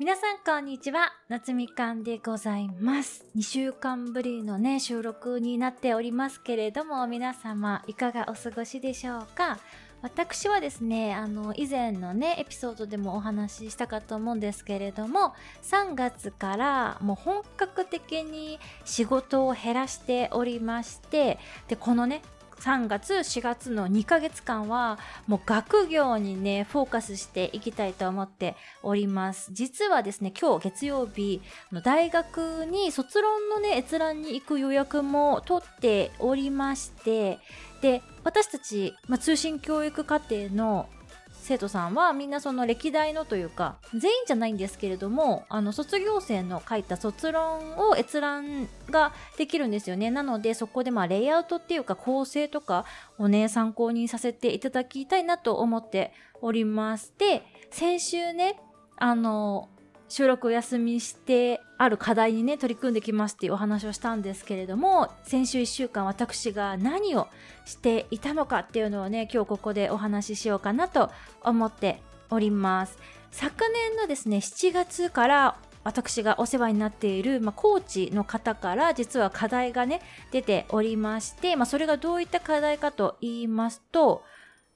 皆さんこんにちは。夏みかんでございます。2週間ぶりのね収録になっておりますけれども皆様いかがお過ごしでしょうか？私はですねあの以前のねエピソードでもお話ししたかと思うんですけれども3月からもう本格的に仕事を減らしておりましてでこのね3月4月の2ヶ月間はもう学業にねフォーカスしていきたいと思っております。実はですね今日月曜日大学に卒論のね閲覧に行く予約も取っておりましてで私たち、まあ、通信教育課程の生徒さんはみんなその歴代のというか全員じゃないんですけれどもあの卒業生の書いた卒論を閲覧ができるんですよね。なのでそこでまあレイアウトっていうか構成とかをね参考にさせていただきたいなと思っておりますで先週ねあの収録お休みしてある課題にね取り組んできますっていうお話をしたんですけれども先週1週間私が何をしていたのかっていうのをね今日ここでお話ししようかなと思っております。昨年のですね7月から私がお世話になっている、まあ、コーチの方から実は課題がね出ておりまして、まあ、それがどういった課題かと言いますと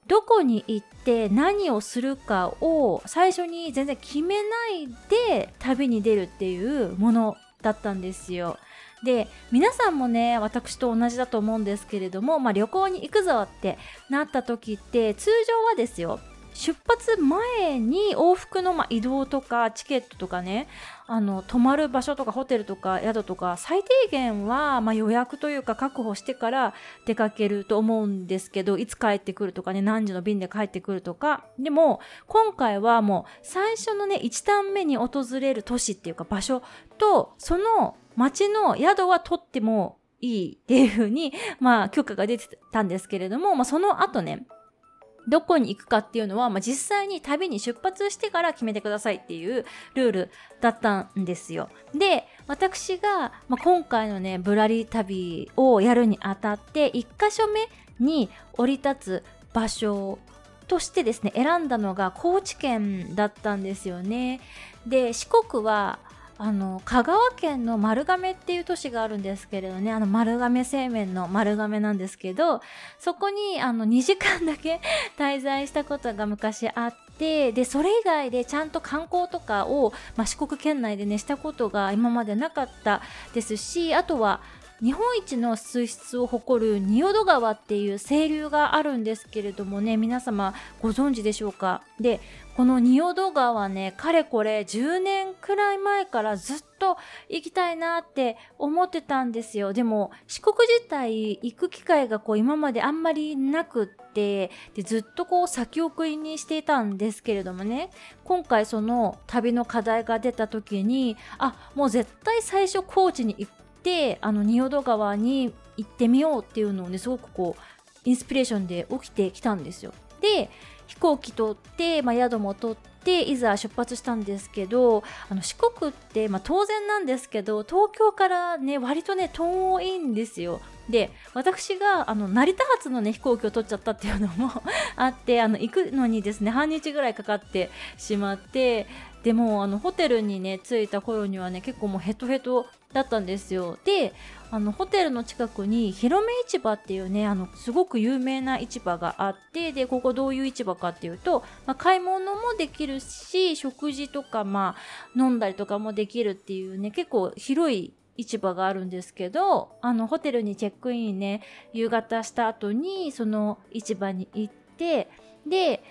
どこに行って何をするかを最初に全然決めないで旅に出るっていうものだったんですよ。で皆さんもね私と同じだと思うんですけれども、まあ、旅行に行くぞってなった時って通常はですよ出発前に往復のま移動とかチケットとかねあの泊まる場所とかホテルとか宿とか最低限はま予約というか確保してから出かけると思うんですけどいつ帰ってくるとかね何時の便で帰ってくるとか。でも今回はもう最初のね1段目に訪れる都市っていうか場所とその街の宿は取ってもいいっていうふうに、まあ、許可が出てたんですけれども、まあ、その後ね、どこに行くかっていうのは、まあ、実際に旅に出発してから決めてくださいっていうルールだったんですよ。で、私が、まあ、今回のね、ぶらり旅をやるにあたって、1箇所目に降り立つ場所としてですね、選んだのが高知県だったんですよね。で、四国はあの香川県の丸亀っていう都市があるんですけれどね。あの丸亀製麺の丸亀なんですけどそこにあの2時間だけ 滞在したことが昔あってでそれ以外でちゃんと観光とかを、まあ、四国県内でねしたことが今までなかったですしあとは日本一の水質を誇る仁淀川っていう清流があるんですけれどもね皆様ご存知でしょうか？でこの仁淀川ねかれこれ10年くらい前からずっと行きたいなって思ってたんですよ。でも四国自体行く機会がこう今まであんまりなくってでずっとこう先送りにしていたんですけれどもね今回その旅の課題が出た時にあもう絶対最初高知に行ってあの仁淀川に行ってみようっていうのをねすごくこうインスピレーションで起きてきたんですよ。で飛行機取って、まあ、宿も取っていざ出発したんですけどあの四国って、まあ、当然なんですけど東京からね割とね遠いんですよ。で私があの成田発の、ね、飛行機を取っちゃったっていうのも あってあの行くのにですね半日ぐらいかかってしまってでもあのホテルにね着いた頃にはね結構もうヘトヘトだったんですよ。であのホテルの近くに広め市場っていうねあのすごく有名な市場があってでここどういう市場かっていうと、まあ、買い物もできるし食事とかまあ飲んだりとかもできるっていうね結構広い市場があるんですけどあのホテルにチェックインね夕方した後にその市場に行ってで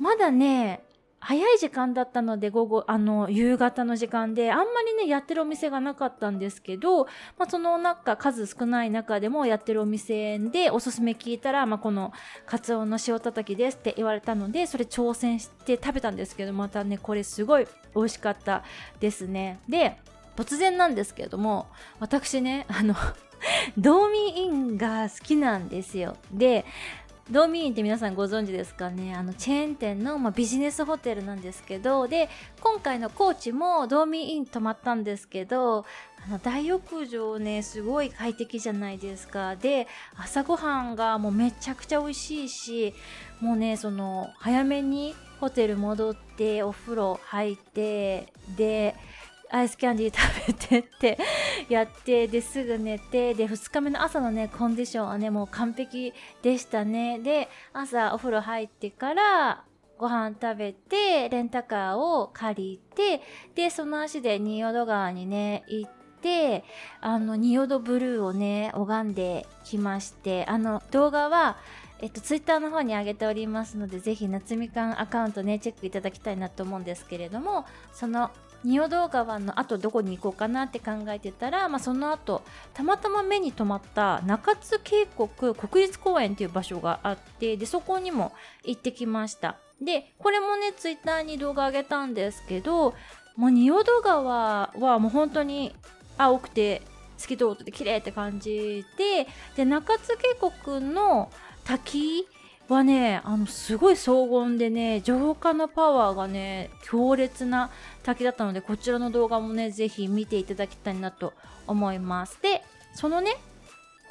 まだね早い時間だったので午後あの夕方の時間であんまりねやってるお店がなかったんですけど、まあ、その中数少ない中でもやってるお店でおすすめ聞いたら、まあ、このカツオの塩叩きですって言われたのでそれ挑戦して食べたんですけどまたねこれすごい美味しかったですね。で突然なんですけれども私ねあのドーミーインが好きなんですよ。でドーミーインって皆さんご存知ですかね？あのチェーン店の、まあ、ビジネスホテルなんですけどで今回のコーチもドーミーイン泊まったんですけどあの大浴場ねすごい快適じゃないですか。で朝ごはんがもうめちゃくちゃ美味しいしもうねその早めにホテル戻ってお風呂入ってでアイスキャンディー食べてって やってですぐ寝てで2日目の朝のねコンディションはねもう完璧でしたね。で朝お風呂入ってからご飯食べてレンタカーを借りてでその足で仁淀川にね行ってあの仁淀ブルーをね拝んできましてあの動画はえっと、ツイッターの方に上げておりますので、ぜひ、夏みかんアカウントね、チェックいただきたいなと思うんですけれども、その、仁淀川の後どこに行こうかなって考えてたら、まあ、その後たまたま目に留まった中津渓谷国立公園っていう場所があってでそこにも行ってきました。でこれもねツイッターに動画上げたんですけどもう仁淀川はもう本当に青くて透き通ってて綺麗って感じでで中津渓谷の滝はねあのすごい荘厳でね浄化のパワーがね強烈な滝だったのでこちらの動画もねぜひ見ていただきたいなと思います。でそのね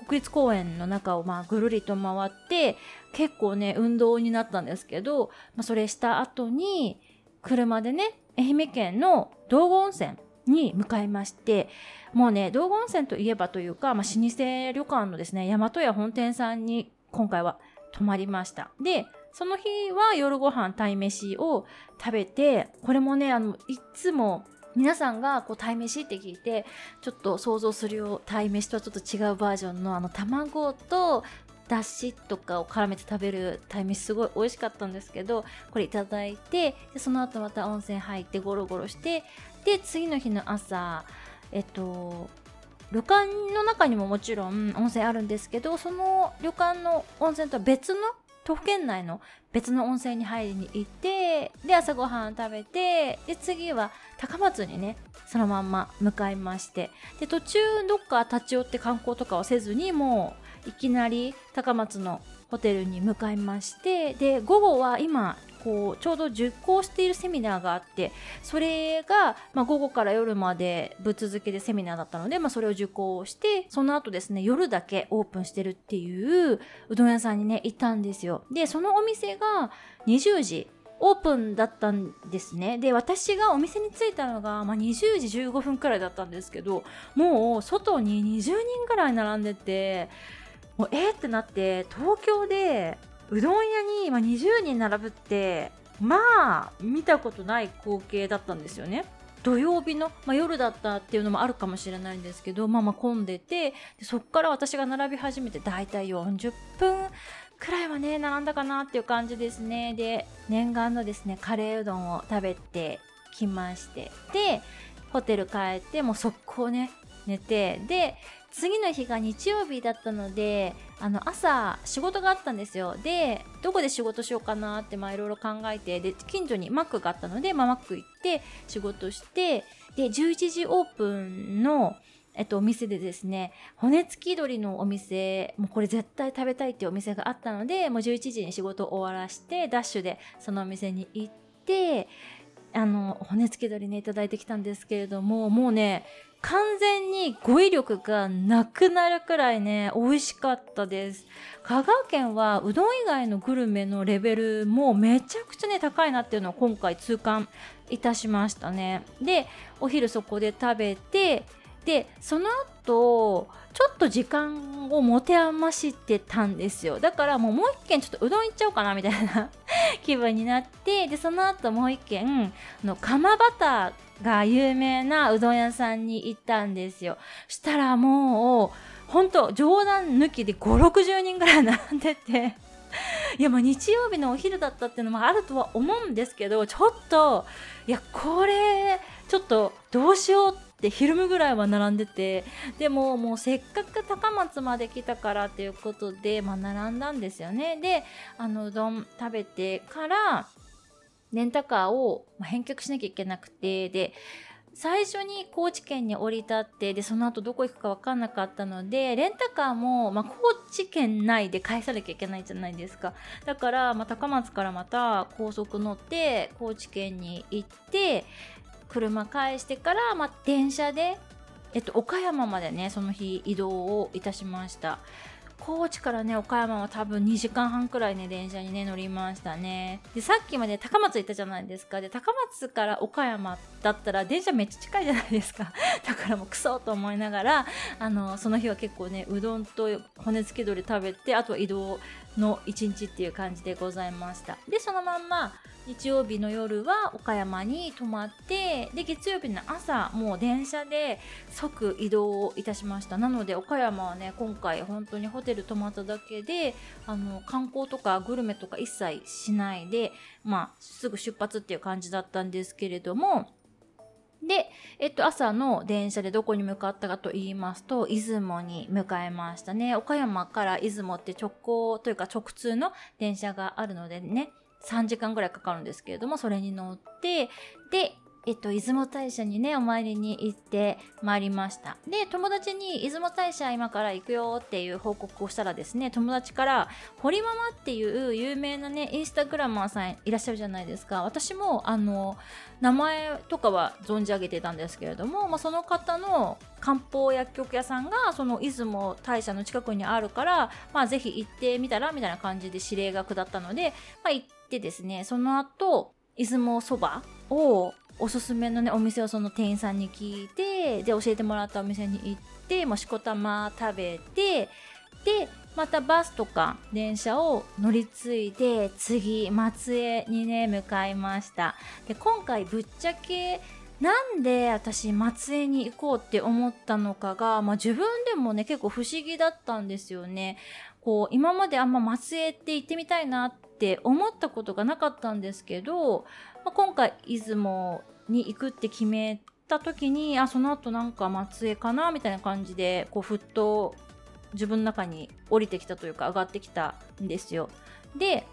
国立公園の中をまあぐるりと回って結構ね運動になったんですけど、まあ、それした後に車でね愛媛県の道後温泉に向かいましてもうね道後温泉といえばというか、まあ、老舗旅館のですね大和屋本店さんに今回は泊まりました。で、その日は夜ご飯鯛めしを食べて、これもね、あの、いつも皆さんがこう鯛めしって聞いて、ちょっと想像するよう鯛めしとはちょっと違うバージョンのあの卵とだしとかを絡めて食べる鯛めしすごい美味しかったんですけど、これいただいて、でその後また温泉入ってゴロゴロして、で、次の日の朝、えっと、旅館の中にももちろん温泉あるんですけどその旅館の温泉とは別の都府県内の別の温泉に入りに行ってで朝ごはん食べてで次は高松にねそのまんま向かいましてで途中どっか立ち寄って観光とかはせずにもういきなり高松のホテルに向かいましてで午後は今こうちょうど受講しているセミナーがあってそれが、まあ、午後から夜までぶっ続けでセミナーだったので、まあ、それを受講してその後ですね夜だけオープンしてるっていううどん屋さんにね行ったんですよでそのお店が20時オープンだったんですね。で、私がお店に着いたのが、まあ、20時15分くらいだったんですけど、もう外に20人くらい並んでて、もうえー、ってなって、東京でうどん屋に、ま20人並ぶってまあ見たことない光景だったんですよね。土曜日の、まあ、夜だったっていうのもあるかもしれないんですけど、まあまあ混んでて、でそっから私が並び始めて大体40分くらいはね、並んだかなっていう感じですね。で、念願のですね、カレーうどんを食べてきまして、で、ホテル帰って、もう速攻ね、寝て、で、次の日が日曜日だったのであの朝仕事があったんですよ。でどこで仕事しようかなっていろいろ考えてで近所にマックがあったので、まあ、マック行って仕事してで11時オープンのえっと、お店でですね、骨付き鳥のお店、もうこれ絶対食べたいっていうお店があったので、もう11時に仕事を終わらして、ダッシュでそのお店に行って、あの、骨付き鶏ね、いただいてきたんですけれども、もうね、完全に語彙力がなくなるくらいね、美味しかったです。香川県はうどん以外のグルメのレベルもめちゃくちゃね、高いなっていうのを今回痛感いたしましたね。で、お昼そこで食べて、で、その後、ちょっと時間を持て余してたんですよ。だからもうもう一軒ちょっとうどん行っちゃおうかなみたいな 気分になって、で、その後もう一軒、の釜バターが有名なうどん屋さんに行ったんですよ。したらもう、ほんと冗談抜きで5、60人ぐらい並んでていやまあ日曜日のお昼だったっていうのもあるとは思うんですけどちょっといやこれちょっとどうしようって昼間ぐらいは並んでてでももうせっかく高松まで来たからっていうことで、まあ、並んだんですよね。であのうどん食べてからレンタカーを返却しなきゃいけなくてで最初に高知県に降り立ってでその後どこ行くか分かんなかったのでレンタカーも、まあ、高知県内で返さなきゃいけないじゃないですか。だから、まあ、高松からまた高速乗って高知県に行って車返してから、まあ、電車で、えっと、岡山までねその日移動をいたしました。高知からね岡山は多分2時間半くらいね電車にね乗りましたね。でさっきまで高松行ったじゃないですか。で高松から岡山だったら電車めっちゃ近いじゃないですか。だからもうクソと思いながらあのその日は結構ねうどんと骨付き鶏食べてあとは移動の一日っていう感じでございました。でそのまんま日曜日の夜は岡山に泊まってで月曜日の朝もう電車で即移動をいたしました。なので岡山はね今回本当にホテル泊まっただけであの観光とかグルメとか一切しないでまあすぐ出発っていう感じだったんですけれどもで、えっと、朝の電車でどこに向かったかと言いますと、出雲に向かいましたね。岡山から出雲って直行というか直通の電車があるのでね、3時間ぐらいかかるんですけれども、それに乗って、で、えっと、出雲大社にね、お参りに行ってまいりました。で、友達に出雲大社今から行くよっていう報告をしたらですね、友達から、堀ママっていう有名なね、インスタグラマーさんいらっしゃるじゃないですか。私も、あの、名前とかは存じ上げてたんですけれども、まあ、その方の漢方薬局屋さんが、その出雲大社の近くにあるから、まあ、ぜひ行ってみたら、みたいな感じで指令が下ったので、まあ、行ってですね、その後、出雲そばをおすすめのねお店をその店員さんに聞いてで教えてもらったお店に行ってもうしこたま食べてでまたバスとか電車を乗り継いで次松江にね向かいました。で今回ぶっちゃけなんで私松江に行こうって思ったのかが、まあ、自分でもね結構不思議だったんですよね。こう今まであんま松江って行ってみたいなって思ったことがなかったんですけど、まあ、今回出雲に行くって決めた時にあその後なんか松江かなみたいな感じでこうふっと自分の中に降りてきたというか上がってきたんですよ。で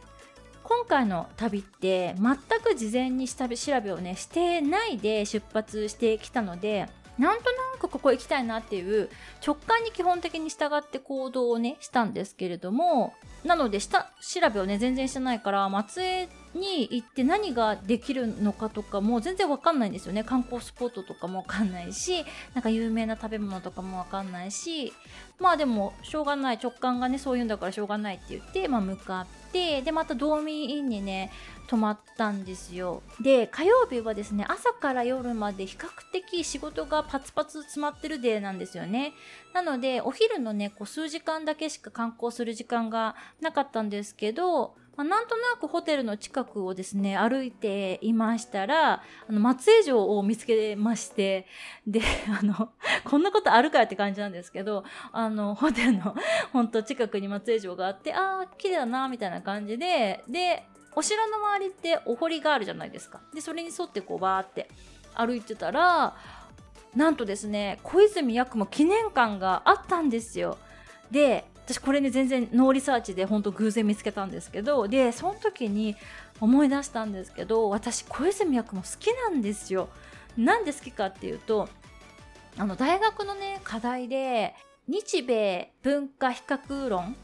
今回の旅って全く事前に下調べをねしてないで出発してきたのでなんとなくここ行きたいなっていう直感に基本的に従って行動をねしたんですけれどもなので下調べをね全然してないから松江に行って何ができるのかとかも全然わかんないんですよね。観光スポットとかもわかんないし なんか有名な食べ物とかもわかんないしまあでもしょうがない直感がねそういうんだからしょうがないって言って、まあ、向かってでまた道民院にね泊まったんですよ。で火曜日はですね朝から夜まで比較的仕事がパツパツ詰まってるデーなんですよね。なのでお昼のねこう数時間だけしか観光する時間がなかったんですけどまあ、なんとなくホテルの近くをですね、歩いていましたら、あの、松江城を見つけまして、で、あの、こんなことあるかって感じなんですけど、あの、ホテルのほんと近くに松江城があって、ああ、綺麗だな、みたいな感じで、で、お城の周りってお堀があるじゃないですか。で、それに沿ってこうバーって歩いてたら、なんとですね、小泉八雲記念館があったんですよ。で、私これね全然ノーリサーチで本当偶然見つけたんですけどでその時に思い出したんですけど私小泉八雲も好きなんですよ。なんで好きかっていうとあの大学のね課題で日米文化比較論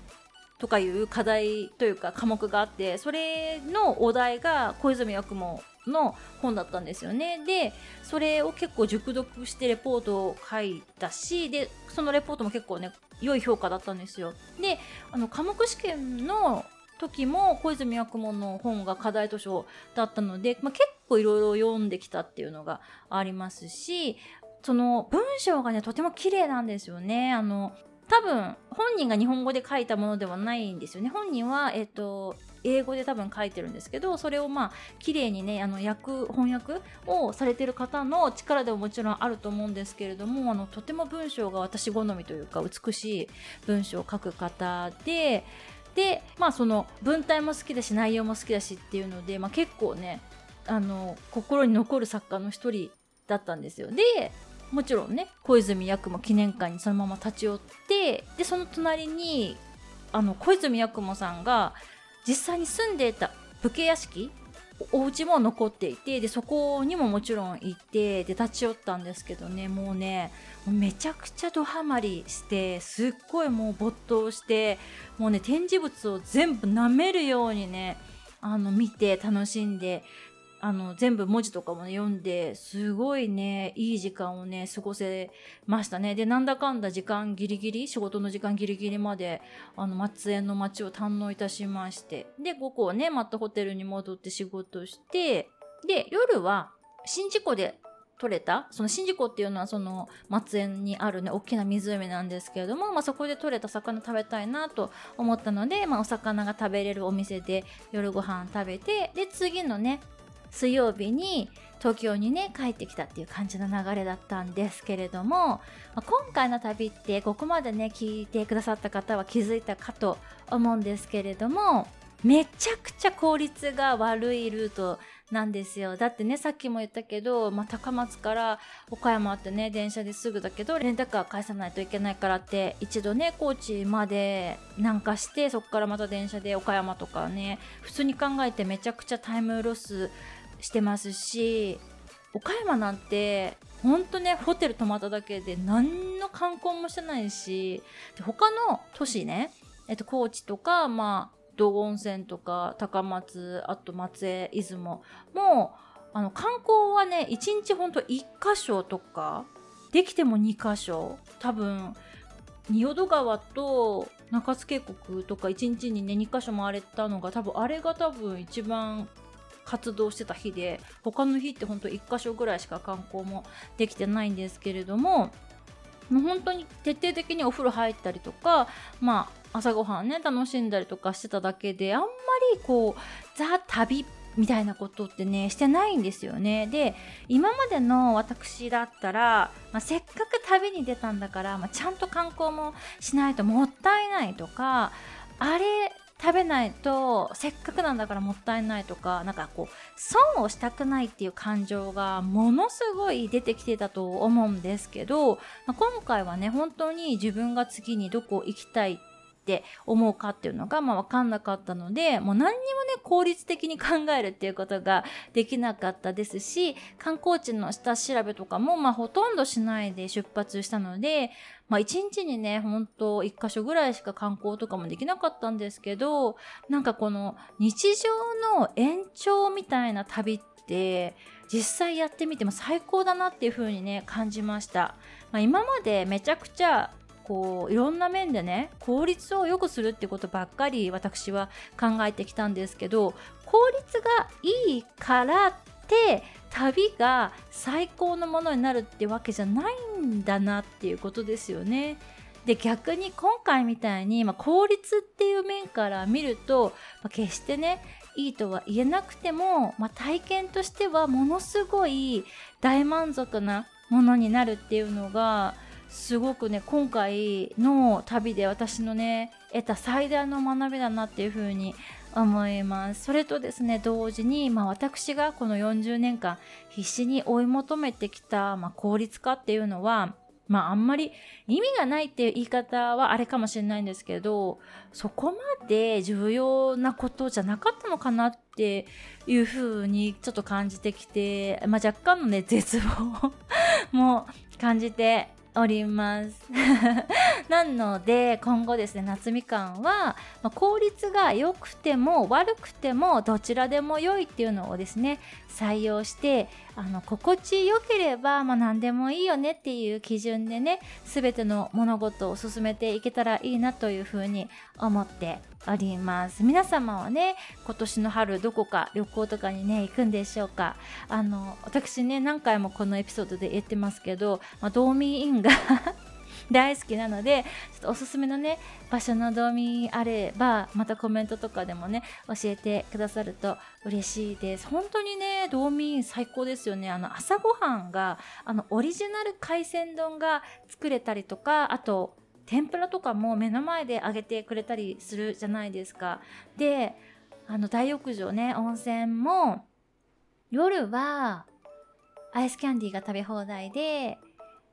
とかいう課題というか科目があってそれのお題が小泉八雲の本だったんですよね。で、それを結構熟読してレポートを書いたし、で、そのレポートも結構ね、良い評価だったんですよ。で、あの、科目試験の時も小泉八雲の本が課題図書だったので、まあ、結構いろいろ読んできたっていうのがありますし、その文章がね、とても綺麗なんですよね。あの、多分本人が日本語で書いたものではないんですよね。本人は、えっ、と、英語で多分書いてるんですけどそれをまあ綺麗にねあの訳翻訳をされてる方の力でももちろんあると思うんですけれどもあのとても文章が私好みというか美しい文章を書く方ででまあその文体も好きだし内容も好きだしっていうので、まあ、結構ねあの心に残る作家の一人だったんですよ。でもちろんね小泉八雲記念館にそのまま立ち寄ってでその隣にあの小泉八雲さんが実際に住んでいた武家屋敷お家も残っていてでそこにももちろん行ってで立ち寄ったんですけどねもうねめちゃくちゃドハマりしてすっごいもう没頭してもうね展示物を全部舐めるようにねあの見て楽しんであの全部文字とかも、ね、読んですごいねいい時間をね過ごせましたね。でなんだかんだ時間ギリギリ仕事の時間ギリギリまであの松江の街を堪能いたしまして。で午後ねまたホテルに戻って仕事してで夜は宍道湖で取れたその宍道湖っていうのはその松江にあるね大きな湖なんですけれども、まあ、そこで取れた魚食べたいなと思ったので、まあ、お魚が食べれるお店で夜ご飯食べてで次のね水曜日に東京にね帰ってきたっていう感じの流れだったんですけれども、ま、今回の旅ってここまでね聞いてくださった方は気づいたかと思うんですけれどもめちゃくちゃ効率が悪いルートなんですよ。だってねさっきも言ったけど、まあ、高松から岡山ってね電車ですぐだけどレンタカー返さないといけないからって一度ね高知まで南下してそこからまた電車で岡山とかね普通に考えてめちゃくちゃタイムロスしてますし岡山なんてほんとねホテル泊まっただけで何の観光もしてないし他の都市ね、えっと、高知とかまあ道後温泉とか高松あと松江出雲もうあの観光はね1日ほんと1箇所とかできても2箇所。多分仁淀川と中津渓谷とか1日にね2箇所回れたのが多分あれが多分一番活動してた日で他の日ってほんと1箇所ぐらいしか観光もできてないんですけれどももう本当に徹底的にお風呂入ったりとかまあ朝ごはんね楽しんだりとかしてただけであんまりこうザ旅みたいなことってねしてないんですよね。で今までの私だったら、まあ、せっかく旅に出たんだから、まあ、ちゃんと観光もしないともったいないとかあれ食べないとせっかくなんだからもったいないとかなんかこう損をしたくないっていう感情がものすごい出てきてたと思うんですけど、まあ、今回はね本当に自分が次にどこ行きたいってって思うかっていうのが、まあ、分かんなかったのでもう何にもね効率的に考えるっていうことができなかったですし観光地の下調べとかも、まあ、ほとんどしないで出発したので、まあ、1日にねほんと1箇所ぐらいしか観光とかもできなかったんですけどなんかこの日常の延長みたいな旅って実際やってみても最高だなっていう風にね感じました、まあ、今までめちゃくちゃこういろんな面でね効率を良くするってことばっかり私は考えてきたんですけど効率がいいからって旅が最高のものになるってわけじゃないんだなっていうことですよね。で逆に今回みたいに、まあ、効率っていう面から見ると、まあ、決してねいいとは言えなくても、まあ、体験としてはものすごい大満足なものになるっていうのがすごくね今回の旅で私のね得た最大の学びだなっていうふうに思います。それとですね同時に、まあ、私がこの40年間必死に追い求めてきた、まあ、効率化っていうのはまああんまり意味がないっていう言い方はあれかもしれないんですけどそこまで重要なことじゃなかったのかなっていうふうにちょっと感じてきて、まあ、若干のね絶望 も感じております。なので今後ですね夏みかんは、まあ、効率が良くても悪くてもどちらでも良いっていうのをですね採用してあの心地よければ、まあ、何でもいいよねっていう基準でね全ての物事を進めていけたらいいなというふうに思っております。皆様はね今年の春どこか旅行とかにね行くんでしょうか？あの私ね何回もこのエピソードで言ってますけど、まあ、道民インが 大好きなのでちょっとおすすめのね場所の道民あればまたコメントとかでもね教えてくださると嬉しいです本当にね道民最高ですよねあの朝ごはんがあのオリジナル海鮮丼が作れたりとかあと天ぷらとかも目の前で揚げてくれたりするじゃないですか。であの大浴場ね温泉も夜はアイスキャンディーが食べ放題で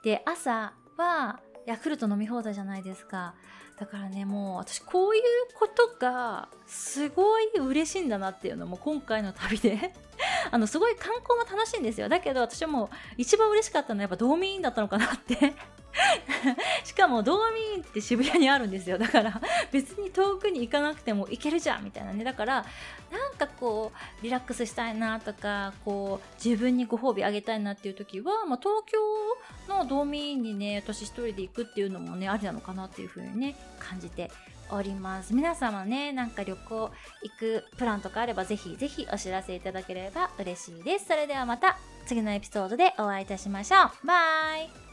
で朝はヤクルト飲み放題じゃないですか。だからねもう私こういうことがすごい嬉しいんだなっていうのも今回の旅で。あのすごい観光も楽しいんですよ。だけど私はもう一番嬉しかったのはやっぱ道民だったのかなって。しかも道民って渋谷にあるんですよ。だから別に遠くに行かなくても行けるじゃんみたいなね。だからなんかこうリラックスしたいなとかこう自分にご褒美あげたいなっていう時は、まあ、東京の道民にね私一人で行くっていうのもねありなのかなっていう風にね感じております。皆様ねなんか旅行行くプランとかあればぜひぜひお知らせいただければ嬉しいです。それではまた次のエピソードでお会いいたしましょう。バイ。